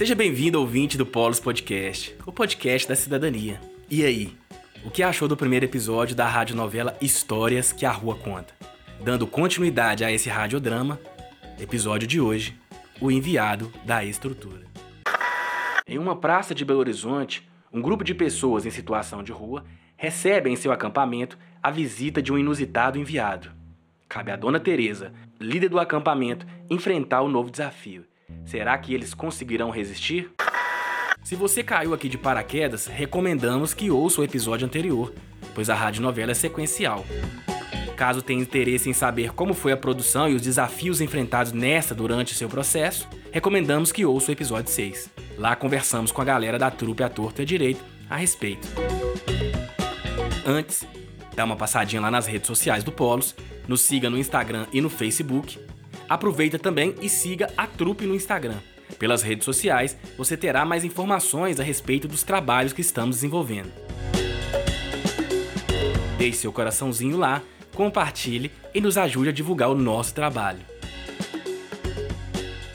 Seja bem-vindo, ouvinte do Polos Podcast, o podcast da cidadania. E aí, o que achou do primeiro episódio da radionovela Histórias que a Rua Conta? Dando continuidade a esse radiodrama, episódio de hoje, O Enviado da Estrutura. Em uma praça de Belo Horizonte, um grupo de pessoas em situação de rua recebe em seu acampamento a visita de um inusitado enviado. Cabe à dona Teresa, líder do acampamento, enfrentar o novo desafio. Será que eles conseguirão resistir? Se você caiu aqui de paraquedas, recomendamos que ouça o episódio anterior, pois a radionovela é sequencial. Caso tenha interesse em saber como foi a produção e os desafios enfrentados nessa durante seu processo, recomendamos que ouça o episódio 6. Lá conversamos com a galera da trupe A Torto e a Direito a respeito. Antes, dá uma passadinha lá nas redes sociais do Polos, nos siga no Instagram e no Facebook. Aproveita também e siga a trupe no Instagram. Pelas redes sociais, você terá mais informações a respeito dos trabalhos que estamos desenvolvendo. Deixe seu coraçãozinho lá, compartilhe e nos ajude a divulgar o nosso trabalho.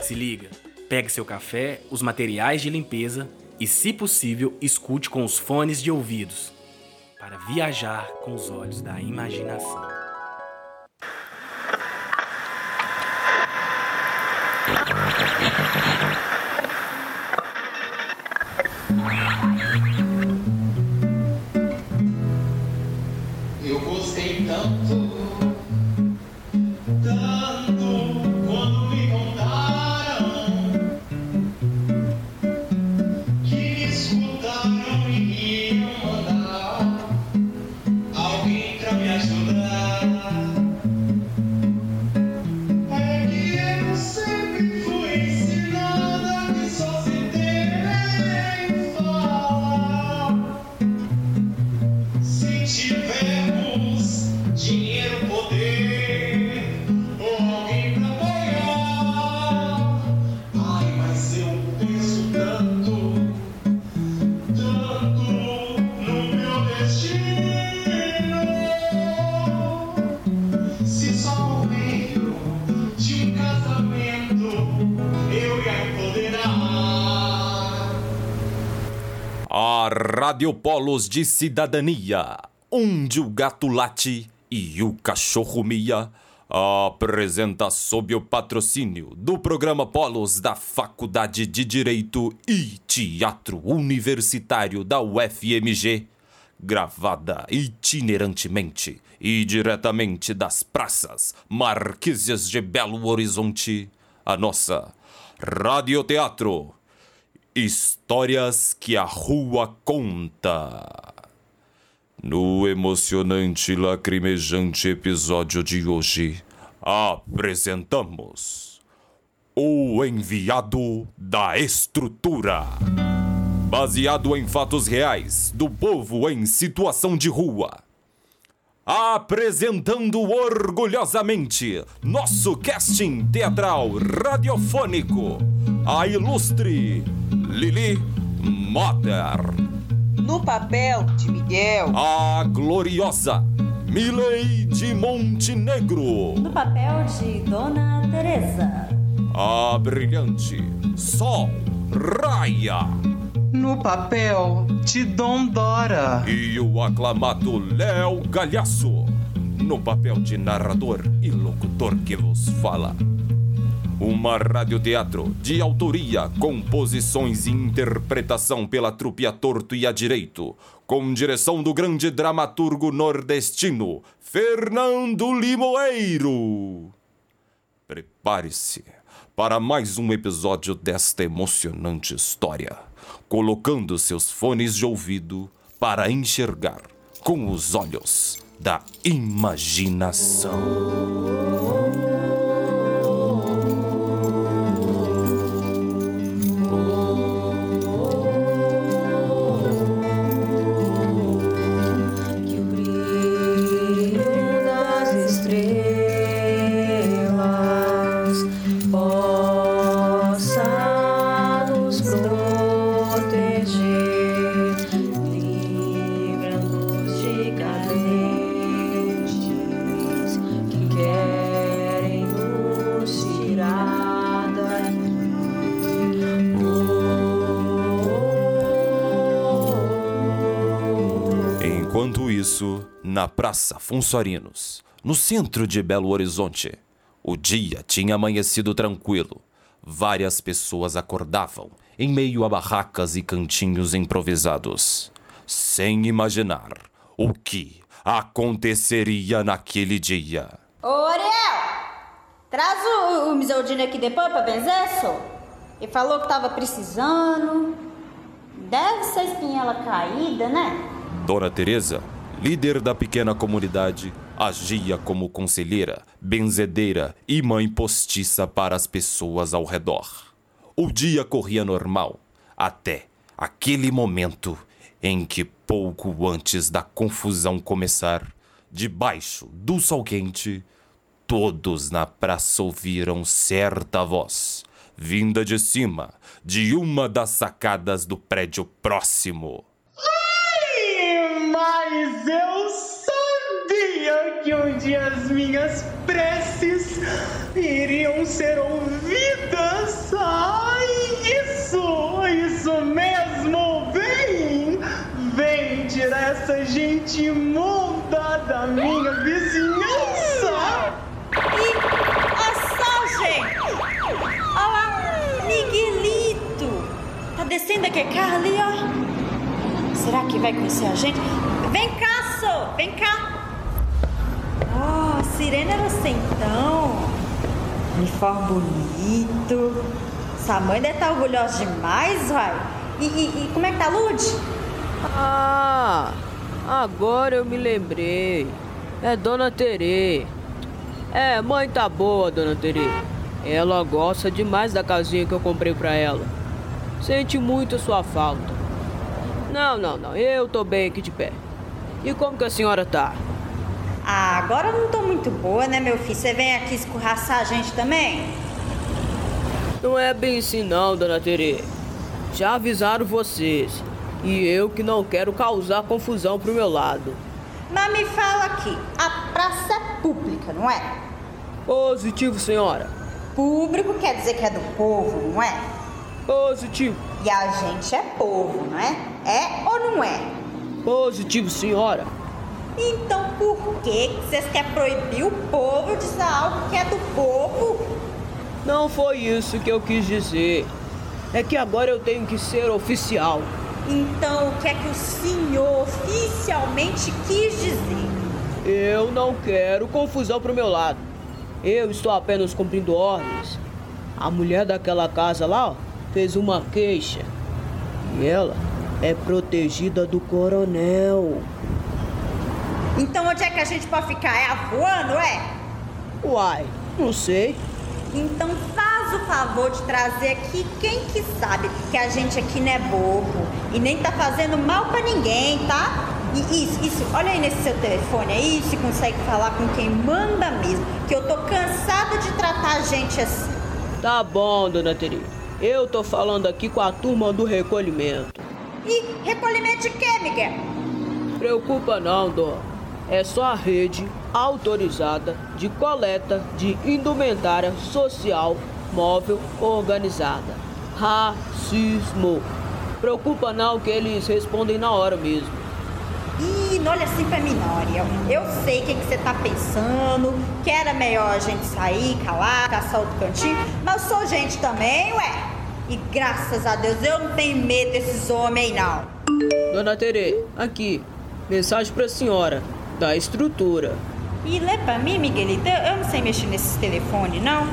Se liga, pegue seu café, os materiais de limpeza e, se possível, escute com os fones de ouvidos para viajar com os olhos da imaginação. Rádio Polos de Cidadania, onde o gato late e o cachorro mia, apresenta sob o patrocínio do programa Polos da Faculdade de Direito e Teatro Universitário da UFMG, gravada itinerantemente e diretamente das praças Marquesas de Belo Horizonte, a nossa Radioteatro. Histórias que a rua conta. No emocionante e lacrimejante episódio de hoje, apresentamos O Enviado da Estrutura. Baseado em fatos reais do povo em situação de rua. Apresentando orgulhosamente nosso casting teatral radiofônico, a ilustre Lili Motter, No papel de Miguel, a gloriosa Mileide Montenegro, No papel de Dona Teresa. a brilhante Sol Raia No papel de Dom Dora. e o aclamado Léo Galhaço, no papel de narrador e locutor que vos fala. Uma radioteatro de autoria, composições e interpretação pela trupe a torto e a direito, com direção do grande dramaturgo nordestino Fernando Limoeiro. Prepare-se para mais um episódio desta emocionante história, colocando seus fones de ouvido para enxergar com os olhos da imaginação. Isso, na Praça Fonsorinos, no centro de Belo Horizonte, o dia tinha amanhecido tranquilo. Várias pessoas acordavam em meio a barracas e cantinhos improvisados, sem imaginar o que aconteceria naquele dia. Ô, Ariel! Traz o, o Misoldino aqui depois pra benzer, só. Ele falou que tava precisando. Deve ser espinhela caída, né? Dona Teresa, líder da pequena comunidade, agia como conselheira, benzedeira e mãe postiça para as pessoas ao redor. O dia corria normal, até aquele momento em que, pouco antes da confusão começar, debaixo do sol quente, todos na praça ouviram certa voz, vinda de cima de uma das sacadas do prédio próximo. Que as minhas preces iriam ser ouvidas. Ai, isso, isso mesmo. Vem, vem tirar essa gente imunda da minha vizinhança. E só, gente! Olha Miguelito! Tá descendo aquele carro ali, ó. Será que vai conhecer a gente? Vem cá, só! Vem cá! Ó, a sirene era então. Uniforme bonito. Essa mãe deve estar orgulhosa demais, vai. E, e, e como é que tá, Lud? Ah, agora eu me lembrei. É Dona Terê. É, mãe tá boa, Dona Terê. Ela gosta demais da casinha que eu comprei pra ela. Sente muito sua falta. Não, não, não. Eu tô bem aqui de pé. E como que a senhora tá? Agora eu não tô muito boa, né, meu filho? Você vem aqui escorraçar a gente também? Não é bem assim não, Dona Terê. Já avisaram vocês. E eu que não quero causar confusão pro meu lado. Mas me fala aqui, a praça é pública, não é? Positivo, senhora. Público quer dizer que é do povo, não é? Positivo. E a gente é povo, não é? É ou não é? Positivo, senhora. Então por que vocês querem proibir o povo de usar algo que é do povo? Não foi isso que eu quis dizer. É que agora eu tenho que ser oficial. Então o que é que o senhor oficialmente quis dizer? Eu não quero confusão pro meu lado. Eu estou apenas cumprindo ordens. A mulher daquela casa lá ó, fez uma queixa. E ela é protegida do coronel. Então onde é que a gente pode ficar? É avoando, é? Uai, não sei. Então faz o favor de trazer aqui quem que sabe que a gente aqui não é bobo e nem tá fazendo mal pra ninguém, tá? E isso, isso, olha aí nesse seu telefone aí, se consegue falar com quem manda mesmo, que eu tô cansada de tratar a gente assim. Tá bom, dona Teri. Eu tô falando aqui com a turma do recolhimento. E recolhimento de quê, Miguel? Preocupa não, dona. É só a rede autorizada de coleta de indumentária social móvel organizada. Racismo. Preocupa não que eles respondem na hora mesmo. Ih, não olha assim pra mim. Eu sei o que, que você tá pensando, que era melhor a gente sair, calar, caçar outro cantinho, mas eu sou gente também, ué. E graças a Deus eu não tenho medo desses homens não. Dona Tere, aqui. Mensagem pra senhora. Da estrutura. E lê pra mim, Miguelito, eu não sei mexer nesses telefones, não.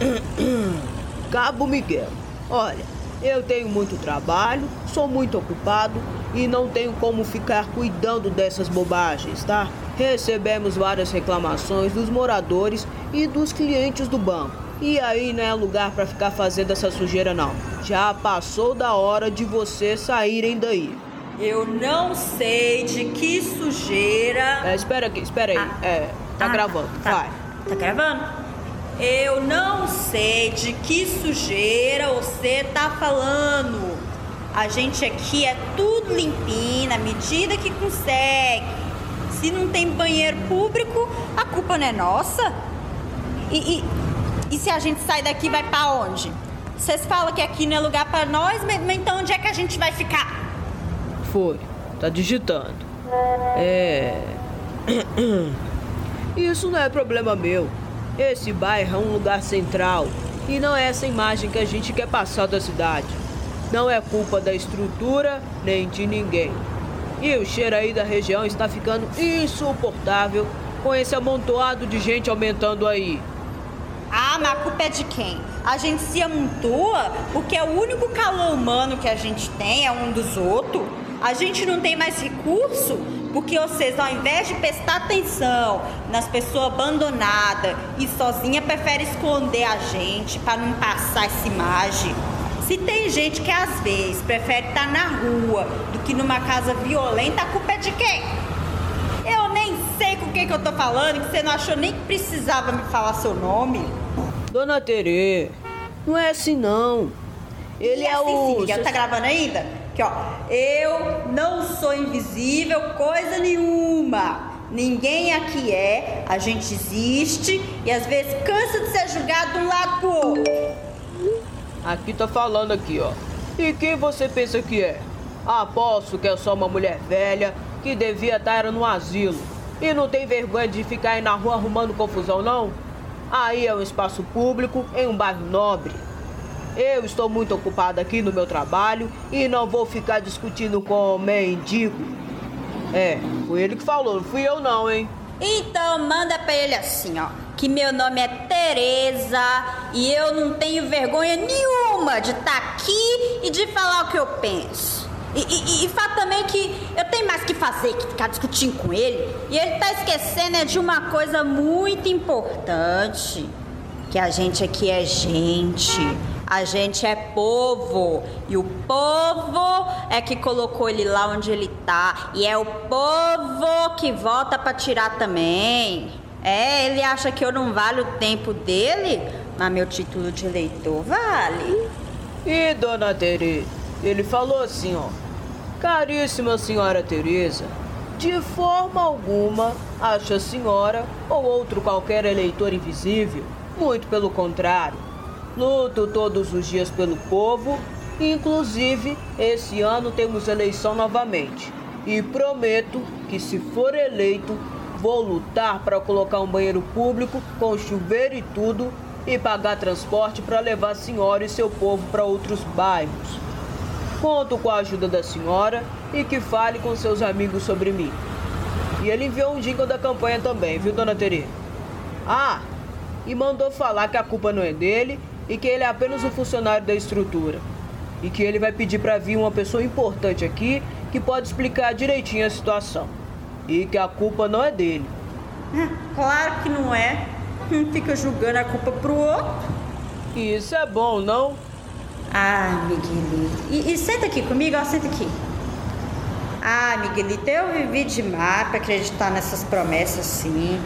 Cabo Miguel. Olha, eu tenho muito trabalho, sou muito ocupado e não tenho como ficar cuidando dessas bobagens, tá? Recebemos várias reclamações dos moradores e dos clientes do banco. E aí não é lugar pra ficar fazendo essa sujeira não. Já passou da hora de vocês saírem daí. Eu não sei de que sujeira. É, espera aqui, espera aí. Ah. É, tá Ah, gravando, tá. vai. Tá gravando? Eu não sei de que sujeira você tá falando. A gente aqui é tudo limpinho, na medida que consegue. Se não tem banheiro público, a culpa não é nossa. E, e, e se a gente sai daqui, vai pra onde? Vocês falam que aqui não é lugar pra nós, mas então onde é que a gente vai ficar? Foi, tá digitando. É. Isso não é problema meu. Esse bairro é um lugar central e não é essa imagem que a gente quer passar da cidade. Não é culpa da estrutura nem de ninguém. E o cheiro aí da região está ficando insuportável com esse amontoado de gente aumentando aí. Ah, mas a culpa é de quem? A gente se amontoa porque é o único calor humano que a gente tem, é um dos outros. A gente não tem mais recurso porque vocês, ao invés de prestar atenção nas pessoas abandonadas e sozinha, preferem esconder a gente para não passar essa imagem. Se tem gente que às vezes prefere estar na rua do que numa casa violenta, a culpa é de quem? Eu nem sei com quem que eu tô falando, que você não achou nem que precisava me falar seu nome. Dona Terê, não é assim não. Ele E é assim, o. sim, Miguel, tá gravando ainda? Aqui, ó. Eu não sou invisível, coisa nenhuma. Ninguém aqui é. A gente existe e às vezes cansa de ser julgado de um lado pro outro. Aqui tá falando aqui, ó. E quem você pensa que é? Aposto que é só uma mulher velha que devia estar no asilo. E não tem vergonha de ficar aí na rua arrumando confusão, não? Aí é um espaço público em um bairro nobre. Eu estou muito ocupada aqui no meu trabalho e não vou ficar discutindo com o mendigo. É, foi ele que falou, não fui eu não, hein? Então manda pra ele assim, ó. Que meu nome é Tereza e eu não tenho vergonha nenhuma de estar aqui e de falar o que eu penso. E, e, e fato também que eu tenho mais que fazer que ficar discutindo com ele. E ele tá esquecendo é de uma coisa muito importante. Que a gente aqui é gente. A gente é povo. E o povo é que colocou ele lá onde ele tá. E é o povo que volta pra tirar também. É, ele acha que eu não vale o tempo dele? Mas meu título de eleitor vale. E dona Tereza, ele falou assim, ó. Caríssima senhora Teresa, de forma alguma acha a senhora ou outro qualquer eleitor invisível. Muito pelo contrário. Luto todos os dias pelo povo, inclusive esse ano temos eleição novamente. E prometo que se for eleito, vou lutar para colocar um banheiro público com chuveiro e tudo e pagar transporte para levar a senhora e seu povo para outros bairros. Conto com a ajuda da senhora e que fale com seus amigos sobre mim. E ele enviou um jingle da campanha também, viu, dona Teresa? Ah, e mandou falar que a culpa não é dele e que ele é apenas um funcionário da estrutura. E que ele vai pedir para vir uma pessoa importante aqui que pode explicar direitinho a situação. E que a culpa não é dele. Claro que não é. Hum, Fica julgando a culpa pro outro. Isso é bom, não? Ah, Miguelito. E, e senta aqui comigo, ó, senta aqui. Ah, Miguelito, eu vivi demais pra acreditar nessas promessas sim.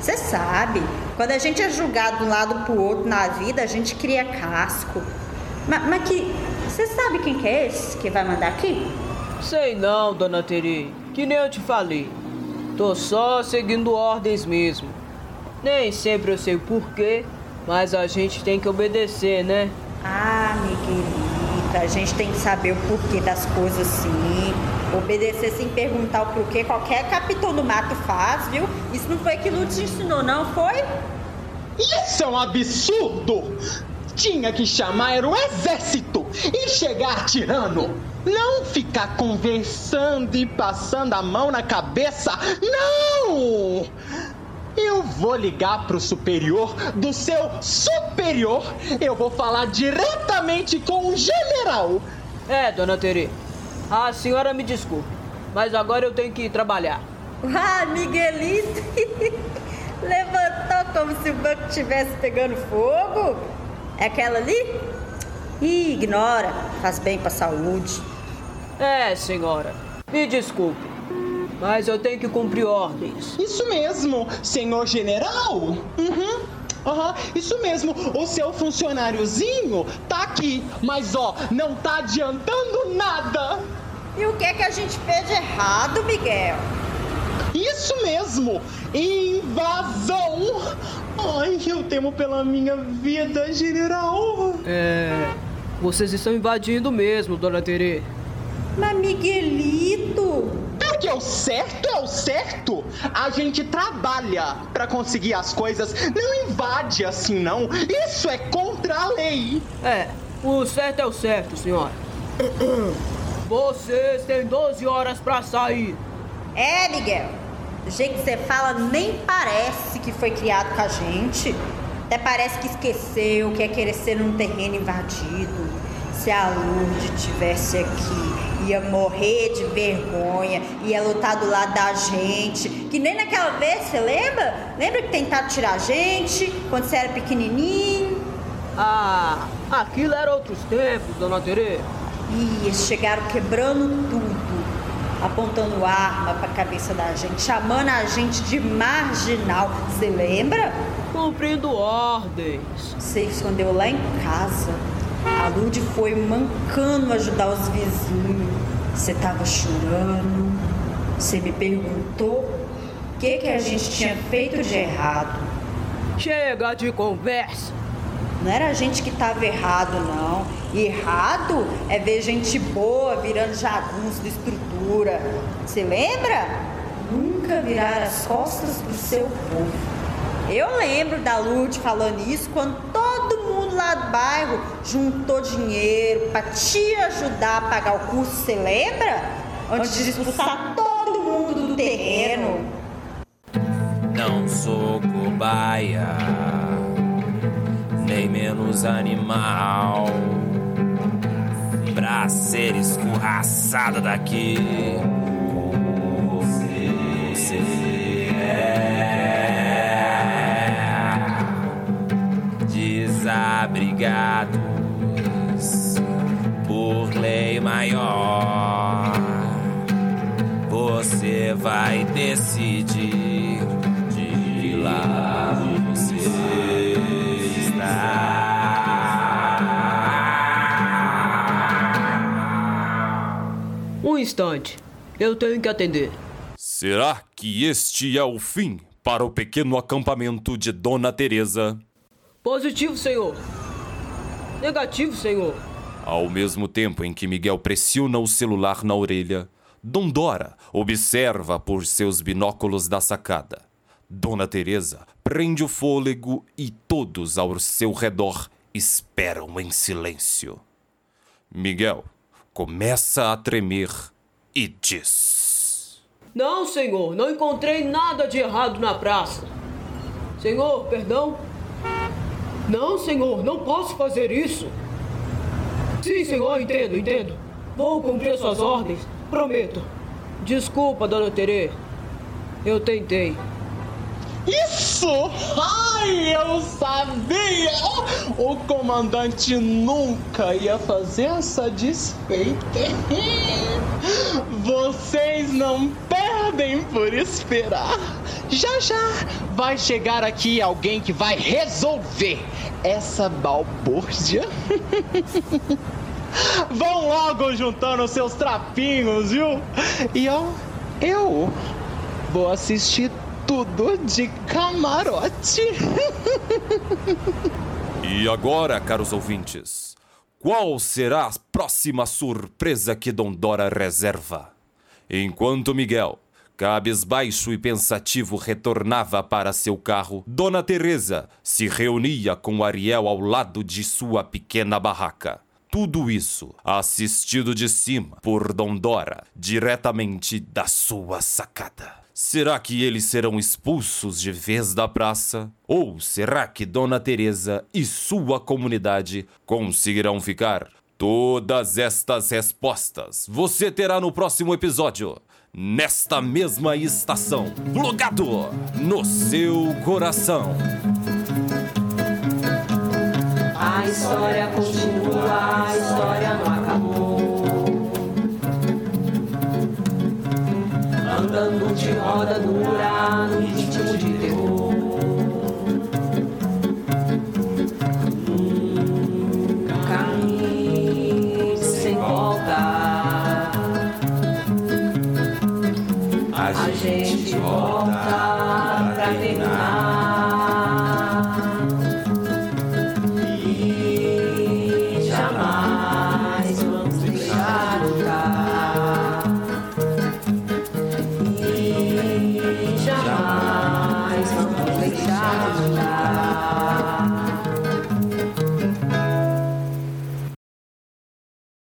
Você sabe, quando a gente é julgado de um lado pro outro na vida, a gente cria casco. Mas, mas que. Você sabe quem que é esse que vai mandar aqui? Sei não, dona Teri. Que nem eu te falei. Tô só seguindo ordens mesmo. Nem sempre eu sei o porquê, mas a gente tem que obedecer, né? Ah, Miguelito, a gente tem que saber o porquê das coisas sim. Obedecer sem perguntar o porquê, qualquer capitão do mato faz, viu? Isso não foi aquilo que te ensinou, não foi? Isso é um absurdo! Tinha que chamar era o exército e chegar tirando. Não ficar conversando e passando a mão na cabeça. Não! Eu vou ligar pro superior do seu superior. Eu vou falar diretamente com o general. É, dona Teri. A senhora me desculpe, mas agora eu tenho que ir trabalhar. Ah, Miguelito levantou como se o banco estivesse pegando fogo. É aquela ali? Ih, ignora, faz bem pra saúde. É, senhora. Me desculpe, mas eu tenho que cumprir ordens. Isso mesmo, senhor general. Uhum. Aham, isso mesmo. O seu funcionáriozinho tá aqui, mas ó, não tá adiantando nada. E o que é que a gente fez de errado, Miguel? Isso mesmo, invasão. Ai, eu temo pela minha vida, general. É. Vocês estão invadindo mesmo, dona Tere. Mas Miguelito, Por Porque o certo é o certo. A gente trabalha pra conseguir as coisas, não invade assim não. Isso é contra a lei. É, o certo é o certo, senhora. Vocês têm 12 horas pra sair. É, Miguel. Do jeito que você fala, nem parece que foi criado com a gente. Até parece que esqueceu que é querer ser num terreno invadido. Se a Lourdes tivesse aqui, ia morrer de vergonha, ia lutar do lado da gente. Que nem naquela vez, você lembra? Lembra que tentaram tirar a gente quando você era pequenininho? Ah, aquilo era outros tempos, dona Terê. E eles chegaram quebrando tudo, apontando arma pra cabeça da gente, chamando a gente de marginal. Você lembra? Cumprindo ordens. Você escondeu lá em casa. A Lud foi mancando ajudar os vizinhos. Você tava chorando. Você me perguntou o que, que a gente tinha feito de errado. Chega de conversa. Não era a gente que tava errado, não. Errado é ver gente boa virando jagunço de estrutura. Você lembra? Nunca virar as costas pro seu povo. Eu lembro da Lourdes falando isso quando todo mundo lá do bairro juntou dinheiro pra te ajudar a pagar o curso, você lembra? Antes de expulsar todo mundo do terreno. Não sou cobaia, nem menos animal. Pra ser escorraçada daqui, você é. Desabrigados por lei maior, você vai decidir de lá você instante. Eu tenho que atender. Será que este é o fim para o pequeno acampamento de Dona Teresa? Positivo, senhor. Negativo, senhor. Ao mesmo tempo em que Miguel pressiona o celular na orelha, Dom Dora observa por seus binóculos da sacada. Dona Teresa prende o fôlego e todos ao seu redor esperam em silêncio. Miguel começa a tremer e diz: Não, senhor, não encontrei nada de errado na praça. Senhor, perdão? Não, senhor, não posso fazer isso. Sim, senhor, entendo, entendo. Vou cumprir suas ordens, prometo. Desculpa, dona Terê. Eu tentei. Isso! Ai, eu sabia! O comandante nunca ia fazer essa desfeita. Vocês não perdem por esperar. Já já vai chegar aqui alguém que vai resolver essa balbúrdia. Vão logo juntando seus trapinhos, viu? E ó, eu vou assistir tudo de camarote. E agora, caros ouvintes, qual será a próxima surpresa que Dom Dora reserva? Enquanto Miguel, cabisbaixo e pensativo, retornava para seu carro, Dona Teresa se reunia com Ariel ao lado de sua pequena barraca. Tudo isso assistido de cima por Dom Dora, diretamente da sua sacada. Será que eles serão expulsos de vez da praça? Ou será que Dona Teresa e sua comunidade conseguirão ficar? Todas estas respostas você terá no próximo episódio, nesta mesma estação, plugado no seu coração. A história continua, a história não acabou. Andando de roda dura no